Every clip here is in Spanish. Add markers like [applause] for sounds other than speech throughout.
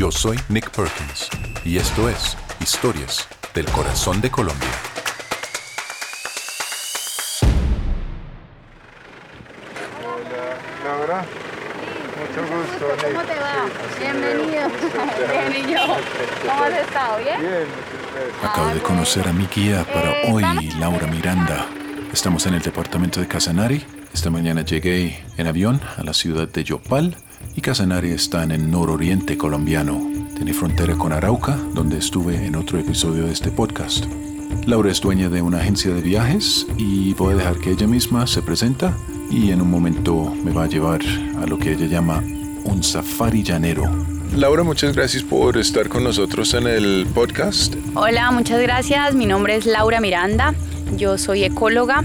Yo soy Nick Perkins y esto es Historias del Corazón de Colombia. Hola, Laura. Mucho gusto. ¿Cómo te va? Bienvenido. [laughs] Bien, ¿y yo? ¿Cómo has estado? ¿Bien? Bien, gracias. Acabo de conocer a mi guía para Eh, hoy. Laura Miranda. Estamos en el departamento de Casanare. Esta mañana llegué en avión a la ciudad de Yopal y Casanare está en nororiente colombiano. Tiene frontera con Arauca, donde estuve en otro episodio de este podcast. Laura es dueña de una agencia de viajes y voy a dejar que ella misma se presenta y en un momento me va a llevar a lo que ella llama un safari llanero. Laura, muchas gracias por estar con nosotros en el podcast. Hola, muchas gracias. Mi nombre es Laura Miranda. Yo soy ecóloga.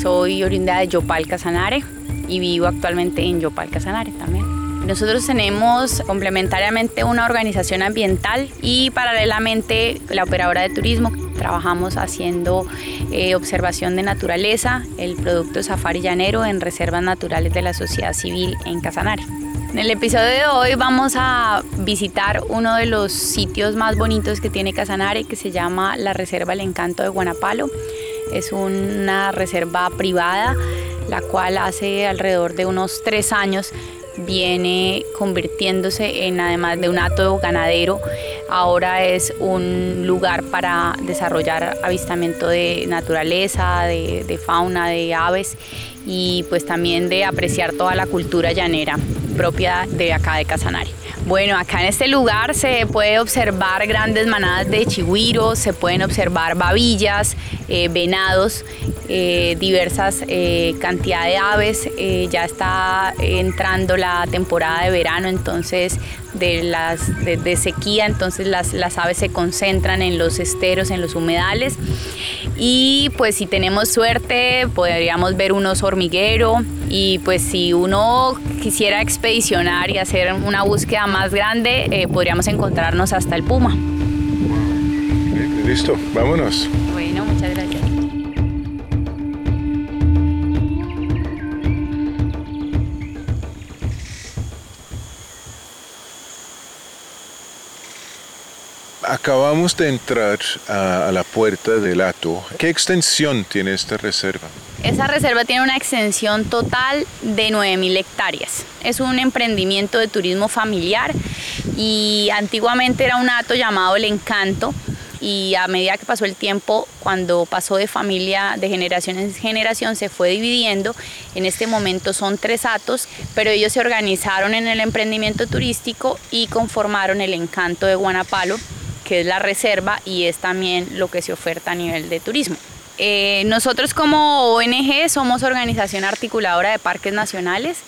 Soy oriunda de Yopal, Casanare y vivo actualmente en Yopal, Casanare también. Nosotros tenemos complementariamente una organización ambiental y paralelamente la operadora de turismo. Trabajamos haciendo eh, observación de naturaleza, el producto Safari Llanero en reservas naturales de la sociedad civil en Casanare. En el episodio de hoy vamos a visitar uno de los sitios más bonitos que tiene Casanare, que se llama la Reserva El Encanto de Guanapalo. Es una reserva privada, la cual hace alrededor de unos tres años viene convirtiéndose en, además de un hato ganadero, ahora es un lugar para desarrollar avistamiento de naturaleza, de fauna, de aves y pues también de apreciar toda la cultura llanera propia de acá de Casanare. Bueno, acá en este lugar se puede observar grandes manadas de chigüiros, se pueden observar babillas, eh, venados, eh, diversas eh, cantidad de aves. Eh, ya está entrando la temporada de verano, entonces de las de, sequía, entonces las, las aves se concentran en los esteros, en los humedales. Y pues si tenemos suerte podríamos ver un oso hormiguero y pues si uno quisiera expedicionar y hacer una búsqueda más grande, eh, podríamos encontrarnos hasta el puma. Listo, vámonos. Bueno, muchas gracias. Acabamos de entrar a, a la puerta del Hato. ¿Qué extensión tiene esta reserva? Esa reserva tiene una extensión total de 9.000 hectáreas. Es un emprendimiento de turismo familiar y antiguamente era un hato llamado El Encanto y a medida que pasó el tiempo, cuando pasó de familia de generación en generación, se fue dividiendo. En este momento son tres hatos, pero ellos se organizaron en el emprendimiento turístico y conformaron el Encanto de Guanapalo, que es la reserva y es también lo que se oferta a nivel de turismo. Eh, nosotros como ONG somos organización articuladora de parques nacionales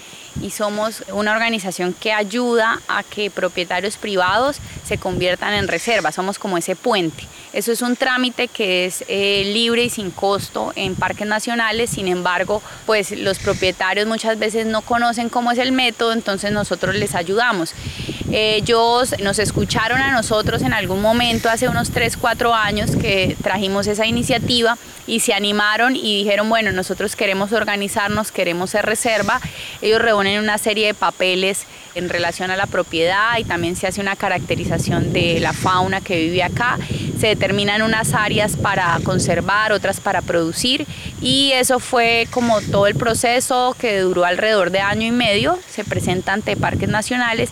y somos una organización que ayuda a que propietarios privados se conviertan en reservas, somos como ese puente. Eso es un trámite que es eh, libre y sin costo en parques nacionales, sin embargo, pues los propietarios muchas veces no conocen cómo es el método, entonces nosotros les ayudamos. Ellos nos escucharon a nosotros en algún momento, hace unos 3, 4 años que trajimos esa iniciativa y se animaron y dijeron, bueno, nosotros queremos organizarnos, queremos ser reserva. Ellos reúnen una serie de papeles en relación a la propiedad y también se hace una caracterización de la fauna que vive acá. Se determinan unas áreas para conservar, otras para producir y eso fue como todo el proceso que duró alrededor de año y medio. Se presenta ante parques nacionales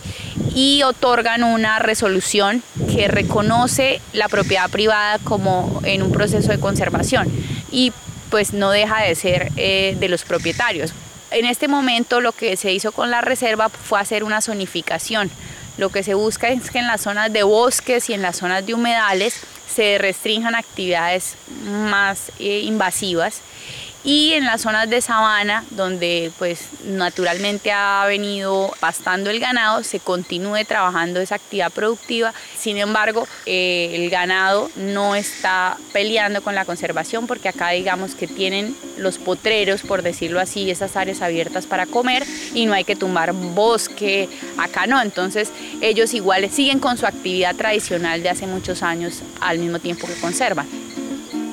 y otorgan una resolución que reconoce la propiedad privada como en un proceso de conservación y pues no deja de ser eh, de los propietarios. En este momento lo que se hizo con la reserva fue hacer una zonificación. Lo que se busca es que en las zonas de bosques y en las zonas de humedales se restrinjan actividades más eh, invasivas y en las zonas de sabana donde pues naturalmente ha venido pastando el ganado se continúe trabajando esa actividad productiva. Sin embargo eh, el ganado no está peleando con la conservación porque acá digamos que tienen los potreros por decirlo así esas áreas abiertas para comer y no hay que tumbar bosque acá no. Entonces ellos igual siguen con su actividad tradicional de hace muchos años al mismo tiempo que conservan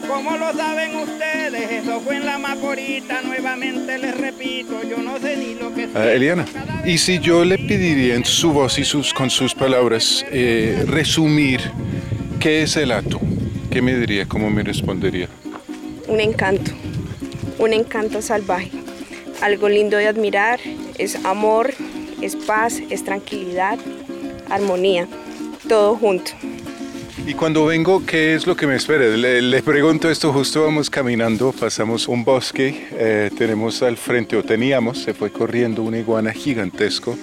como lo saben ustedes, eso fue en la Macorita, nuevamente les repito, yo no sé ni lo que... Ah, Eliana, y si yo le pediría en su voz y sus, con sus palabras eh, resumir qué es el ato, ¿qué me diría, cómo me respondería? Un encanto, un encanto salvaje, algo lindo de admirar, es amor, es paz, es tranquilidad, armonía, todo junto. Y cuando vengo, ¿qué es lo que me espera? Le, pregunto esto, justo vamos caminando, pasamos un bosque, eh, tenemos al frente, o teníamos, se fue corriendo una iguana gigantesco,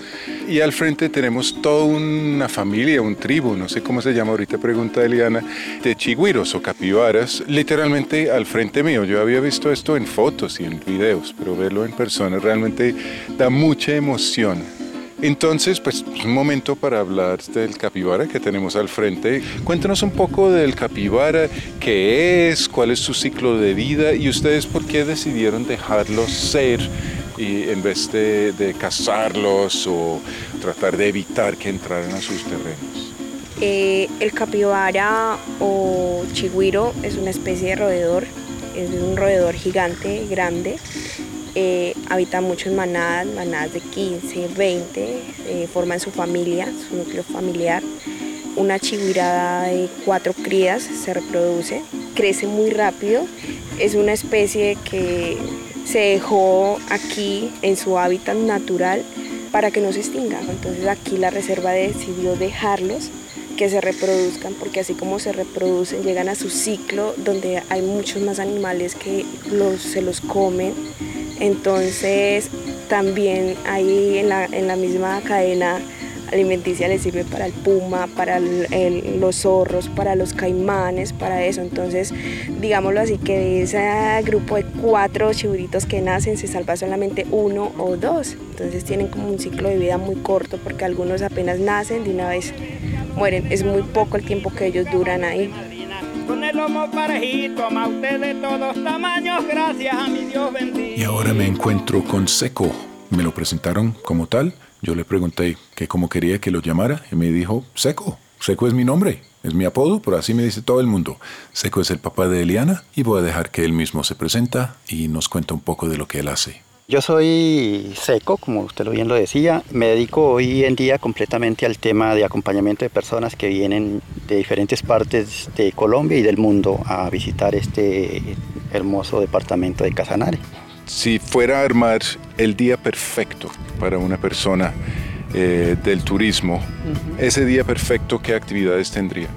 y al frente tenemos toda una familia, un tribu, no sé cómo se llama ahorita, pregunta Eliana, de chigüiros o capibaras, literalmente al frente mío. Yo había visto esto en fotos y en videos, pero verlo en persona realmente da mucha emoción entonces, pues un momento para hablar del capibara que tenemos al frente. Cuéntanos un poco del capibara, qué es, cuál es su ciclo de vida y ustedes por qué decidieron dejarlos ser y en vez de, cazarlos o tratar de evitar que entraran a sus terrenos. Eh, el capibara o chigüiro es una especie de roedor, es un roedor gigante, grande, eh, habita mucho en manadas, manadas de 15, 20, eh, forman su familia, su núcleo familiar. Una chigüirada de cuatro crías se reproduce, crece muy rápido, es una especie que se dejó aquí en su hábitat natural para que no se extinga. Entonces aquí la reserva decidió dejarlos que se reproduzcan porque así como se reproducen llegan a su ciclo donde hay muchos más animales que los, se los comen entonces también ahí en la, misma cadena alimenticia le sirve para el puma, para los zorros, para los caimanes, para eso. Entonces, digámoslo así, que de ese grupo de cuatro chiburitos que nacen se salva solamente uno o dos. Entonces tienen como un ciclo de vida muy corto porque algunos apenas nacen de una vez mueren. Es muy poco el tiempo que ellos duran ahí Y ahora me encuentro con Seco. Me lo presentaron como tal. Yo le pregunté que cómo quería que lo llamara y me dijo Seco. Seco es mi nombre, es mi apodo, pero así me dice todo el mundo. Seco es el papá de Eliana y voy a dejar que él mismo se presenta y nos cuenta un poco de lo que él hace. Yo soy seco, como usted bien lo decía. Me dedico hoy en día completamente al tema de acompañamiento de personas que vienen de diferentes partes de Colombia y del mundo a visitar este hermoso departamento de Casanare. Si fuera a armar el día perfecto para una persona eh, del turismo, ese día perfecto, ¿qué actividades tendría?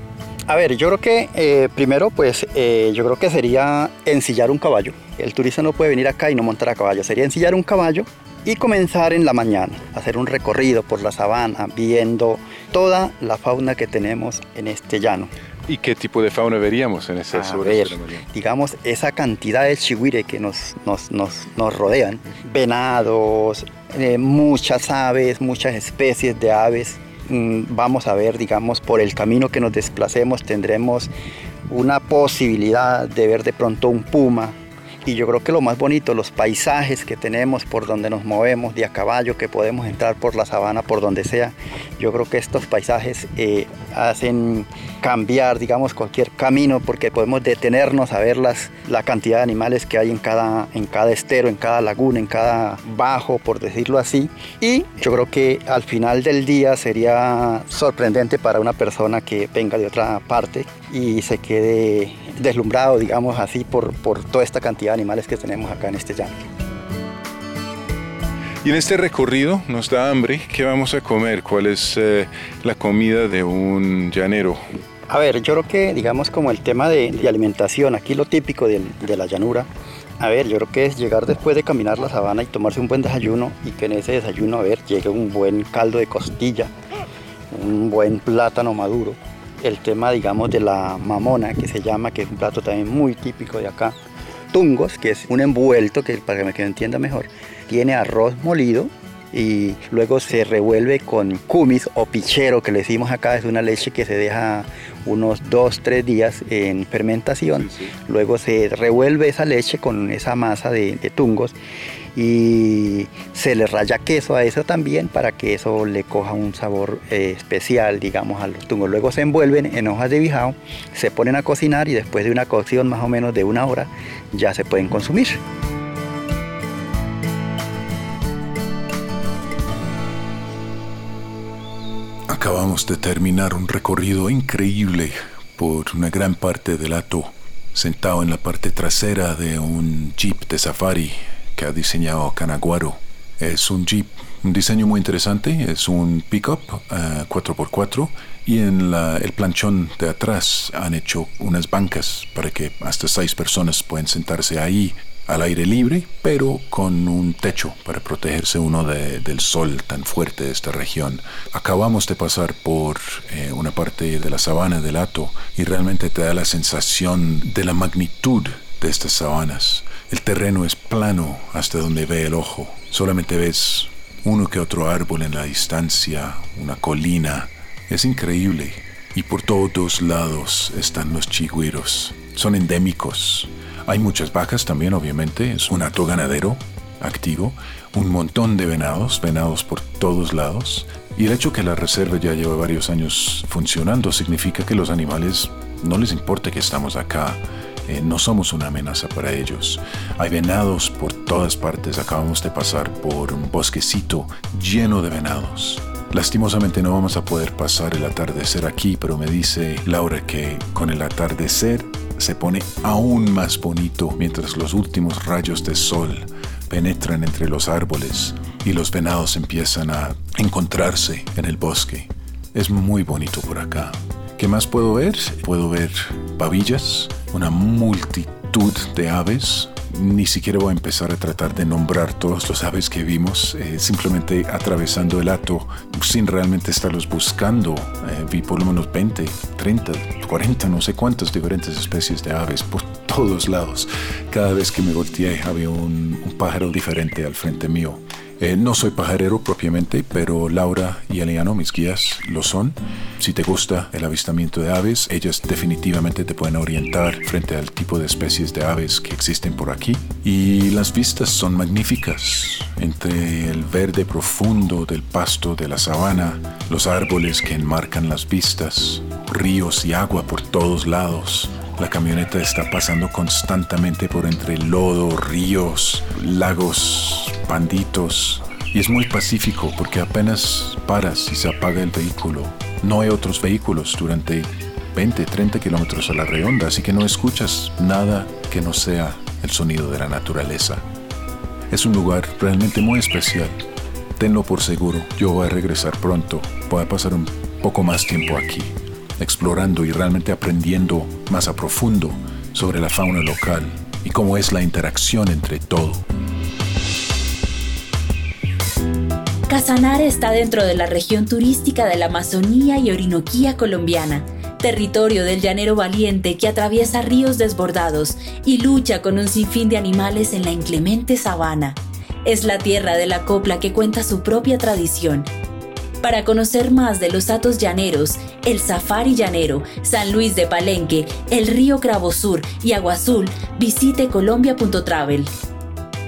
A ver, yo creo que eh, primero, pues eh, yo creo que sería ensillar un caballo. El turista no puede venir acá y no montar a caballo. Sería ensillar un caballo y comenzar en la mañana, hacer un recorrido por la sabana, viendo toda la fauna que tenemos en este llano. ¿Y qué tipo de fauna veríamos en esas a ver, Digamos, esa cantidad de chihuire que nos, nos, nos, nos rodean, venados, eh, muchas aves, muchas especies de aves vamos a ver, digamos, por el camino que nos desplacemos, tendremos una posibilidad de ver de pronto un puma y yo creo que lo más bonito, los paisajes que tenemos por donde nos movemos de a caballo, que podemos entrar por la sabana, por donde sea, yo creo que estos paisajes eh, hacen cambiar, digamos, cualquier camino porque podemos detenernos a ver las, la cantidad de animales que hay en cada, en cada estero, en cada laguna, en cada bajo, por decirlo así. Y yo creo que al final del día sería sorprendente para una persona que venga de otra parte y se quede deslumbrado, digamos así, por, por toda esta cantidad de animales que tenemos acá en este llano. Y en este recorrido nos da hambre. ¿Qué vamos a comer? ¿Cuál es eh, la comida de un llanero? A ver, yo creo que digamos como el tema de, de alimentación, aquí lo típico de, de, la llanura, a ver, yo creo que es llegar después de caminar la sabana y tomarse un buen desayuno y que en ese desayuno, a ver, llegue un buen caldo de costilla, un buen plátano maduro. El tema, digamos, de la mamona, que se llama, que es un plato también muy típico de acá. Tungos, que es un envuelto, que para que me entienda mejor, tiene arroz molido y luego se revuelve con kumis o pichero que le decimos acá, es una leche que se deja unos 2-3 días en fermentación, luego se revuelve esa leche con esa masa de, de, tungos y se le raya queso a eso también para que eso le coja un sabor eh, especial, digamos, a los tungos. Luego se envuelven en hojas de bijao, se ponen a cocinar y después de una cocción más o menos de una hora ya se pueden consumir. Acabamos de terminar un recorrido increíble por una gran parte del Ato, sentado en la parte trasera de un jeep de safari que ha diseñado Canaguaro. Es un jeep, un diseño muy interesante, es un pickup uh, 4x4 y en la, el planchón de atrás han hecho unas bancas para que hasta seis personas puedan sentarse ahí al aire libre, pero con un techo para protegerse uno de, del sol tan fuerte de esta región. Acabamos de pasar por eh, una parte de la sabana del Ato y realmente te da la sensación de la magnitud de estas sabanas. El terreno es plano hasta donde ve el ojo. Solamente ves uno que otro árbol en la distancia, una colina. Es increíble. Y por todos lados están los chigüiros. Son endémicos. Hay muchas vacas también, obviamente. Es un hato ganadero activo. Un montón de venados, venados por todos lados. Y el hecho que la reserva ya lleva varios años funcionando significa que los animales no les importa que estamos acá. Eh, no somos una amenaza para ellos. Hay venados por todas partes. Acabamos de pasar por un bosquecito lleno de venados. Lastimosamente no vamos a poder pasar el atardecer aquí, pero me dice Laura que con el atardecer se pone aún más bonito mientras los últimos rayos de sol penetran entre los árboles y los venados empiezan a encontrarse en el bosque. Es muy bonito por acá. ¿Qué más puedo ver? Puedo ver babillas, una multitud de aves. Ni siquiera voy a empezar a tratar de nombrar todos los aves que vimos, eh, simplemente atravesando el hato sin realmente estarlos buscando. Eh, vi por lo menos 20, 30, 40, no sé cuántas diferentes especies de aves por todos lados. Cada vez que me volteé había un, un pájaro diferente al frente mío. Eh, no soy pajarero propiamente, pero Laura y Eliano, mis guías, lo son. Si te gusta el avistamiento de aves, ellas definitivamente te pueden orientar frente al tipo de especies de aves que existen por aquí. Y las vistas son magníficas. Entre el verde profundo del pasto de la sabana, los árboles que enmarcan las vistas, ríos y agua por todos lados, la camioneta está pasando constantemente por entre lodo, ríos, lagos, panditos. Y es muy pacífico porque apenas paras y se apaga el vehículo. No hay otros vehículos durante 20, 30 kilómetros a la redonda, así que no escuchas nada que no sea el sonido de la naturaleza. Es un lugar realmente muy especial. Tenlo por seguro, yo voy a regresar pronto. Voy a pasar un poco más tiempo aquí explorando y realmente aprendiendo más a profundo sobre la fauna local y cómo es la interacción entre todo. Casanare está dentro de la región turística de la Amazonía y Orinoquía colombiana, territorio del llanero valiente que atraviesa ríos desbordados y lucha con un sinfín de animales en la inclemente sabana. Es la tierra de la copla que cuenta su propia tradición Para conocer más de los Atos Llaneros, el Safari Llanero, San Luis de Palenque, el río Cravo Sur y Agua Azul, visite colombia.travel.